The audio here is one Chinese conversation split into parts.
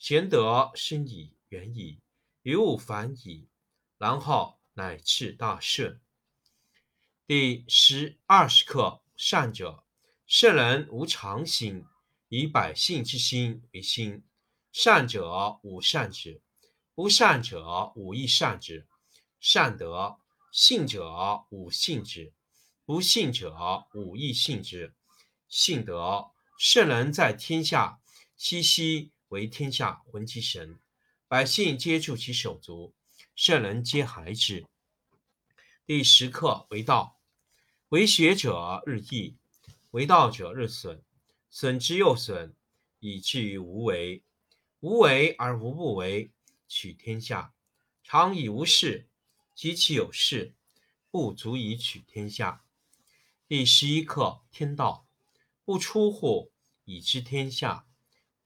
玄德生矣，远矣，于物反矣，然后乃至大顺。第十二十课：善者，圣人无常心，以百姓之心为心。善者无善之，不善者无亦善之。善德，信者无信之，不信者无亦信之。信德，圣人在天下，熙熙。为天下魂其神，百姓皆助其手足，圣人皆孩之。第十课为道，为学者日益，为道者日损，损之又损，以至于无为。无为而无不为，取天下常以无事，及其有事，不足以取天下。第十一课天道，不出户，以知天下。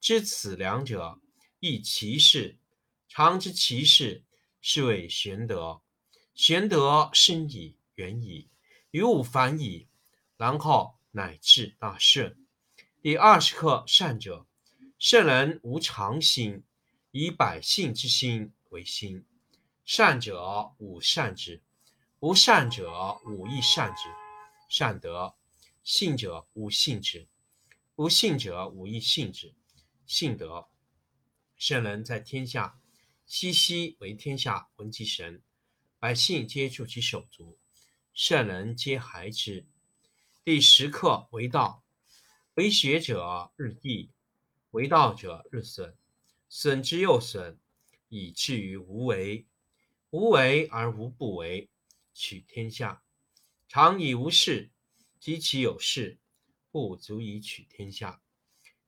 知此两者，亦其事。常知其事，是谓玄德。玄德深矣，远矣，于物反矣，然后乃至大顺。第二十课：善者，圣人无常心，以百姓之心为心。善者无善之，不善者无亦善之。善德，信者无信之，不信者无亦信之。信德，圣人在天下，熙熙为天下闻其神，百姓皆助其手足，圣人皆孩之。第十课为道，为学者日益，为道者日损，损之又损，以至于无为。无为而无不为，取天下常以无事，及其有事，不足以取天下。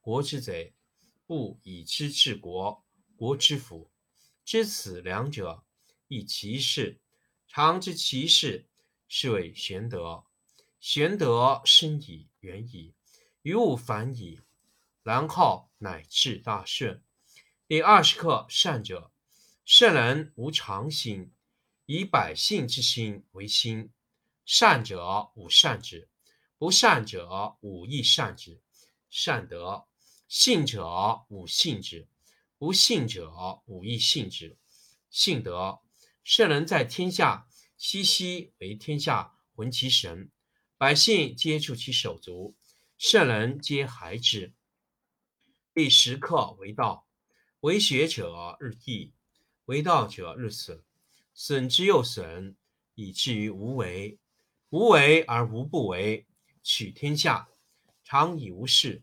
国之贼，不以知治国，国之福。知此两者，亦其事。常知其事，是谓玄德。玄德深矣，远矣，于物反矣，然后乃至大顺。第二十课：善者，圣人无常心，以百姓之心为心。善者无善之，不善者无亦善之。善德。信者无信之，不信者无亦信之。信德，圣人在天下，熙熙为天下闻其神，百姓皆助其手足，圣人皆孩之。第十课为道，为学者日益，为道者日损，损之又损，以至于无为。无为而无不为，取天下常以无事。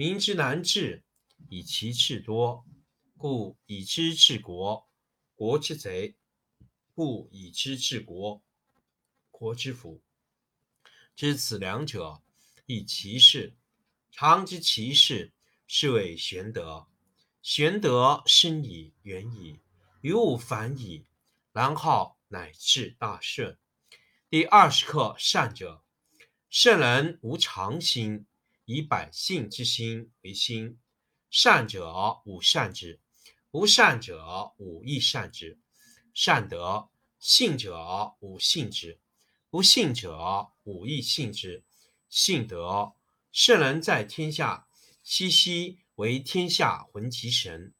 民之难治，以其智多。故以知治国，国之贼；不以知治国，国之福。知此两者，亦其事。常知其事，是谓玄德。玄德深矣，远矣，于物反矣，然后乃至大顺。第二十课：善者，圣人无常心，以百姓之心为心。善者无善之。不善者无亦善之，善德；信者无信之，不信者无亦信之。信德，圣人在天下，熙熙为天下浑其神，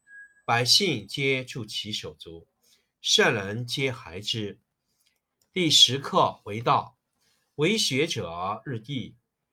百姓皆助其手足，圣人皆孩之。第十课：为道，为学者日益，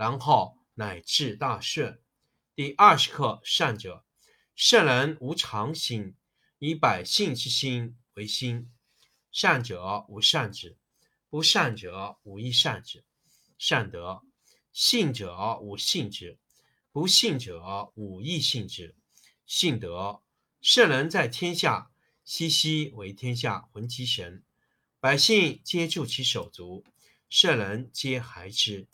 然后乃至大顺。第二十课：善者。圣人无常心，以百姓之心为心。善者无善之，不善者无亦善之。善德，信者无信之，不信者无亦信之。信德，圣人在天下，熙熙为天下浑其神，百姓皆助其手足，圣人皆孩之。